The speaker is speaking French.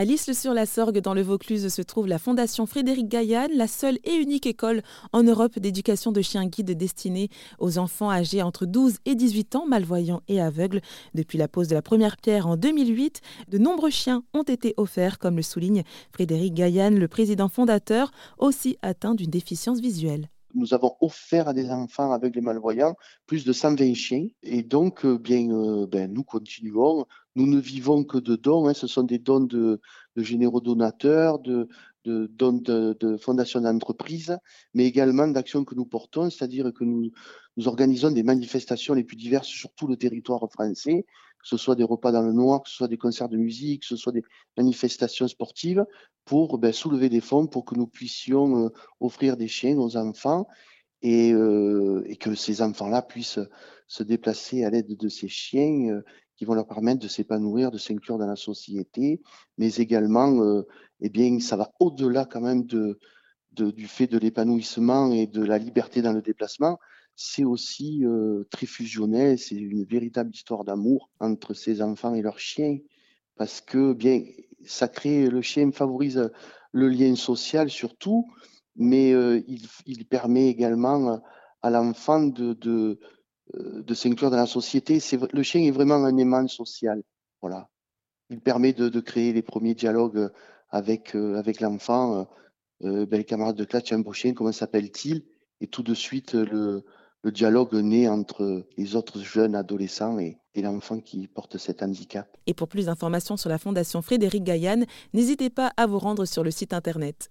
À l'Isle-sur-la-Sorgue, dans le Vaucluse, se trouve la Fondation Frédéric Gaillan, la seule et unique école en Europe d'éducation de chiens guides destinée aux enfants âgés entre 12 et 18 ans, malvoyants et aveugles. Depuis la pose de la première pierre en 2008, de nombreux chiens ont été offerts, comme le souligne Frédéric Gaillan, le président fondateur, aussi atteint d'une déficience visuelle nous avons offert à des enfants aveugles et malvoyants plus de 120 chiens. Et donc, euh, bien, euh, ben, nous continuons. Nous ne vivons que de dons. Hein. Ce sont des dons de, généraux donateurs, de, de, fondations d'entreprises, mais également d'actions que nous portons, c'est-à-dire que nous, organisons des manifestations les plus diverses sur tout le territoire français que ce soit des repas dans le noir, que ce soit des concerts de musique, que ce soit des manifestations sportives, pour ben, soulever des fonds pour que nous puissions euh, offrir des chiens aux enfants et, euh, et que ces enfants-là puissent se déplacer à l'aide de ces chiens euh, qui vont leur permettre de s'épanouir, de s'inclure dans la société, mais également, eh bien, ça va au-delà quand même de, du fait de l'épanouissement et de la liberté dans le déplacement. C'est aussi euh, très fusionnel, c'est une véritable histoire d'amour entre ces enfants et leurs chiens, parce que bien, ça crée, le chien favorise le lien social surtout, mais euh, il, permet également à l'enfant de, euh, de s'inclure dans la société. Le chien est vraiment un aimant social. Voilà. Il permet de, créer les premiers dialogues avec, avec l'enfant. ben, camarade de classe, un beau chien, comment s'appelle-t-il? Et tout de suite, le, dialogue naît entre les autres jeunes adolescents et, l'enfant qui porte cet handicap. Et pour plus d'informations sur la Fondation Frédéric Gaillan, n'hésitez pas à vous rendre sur le site internet.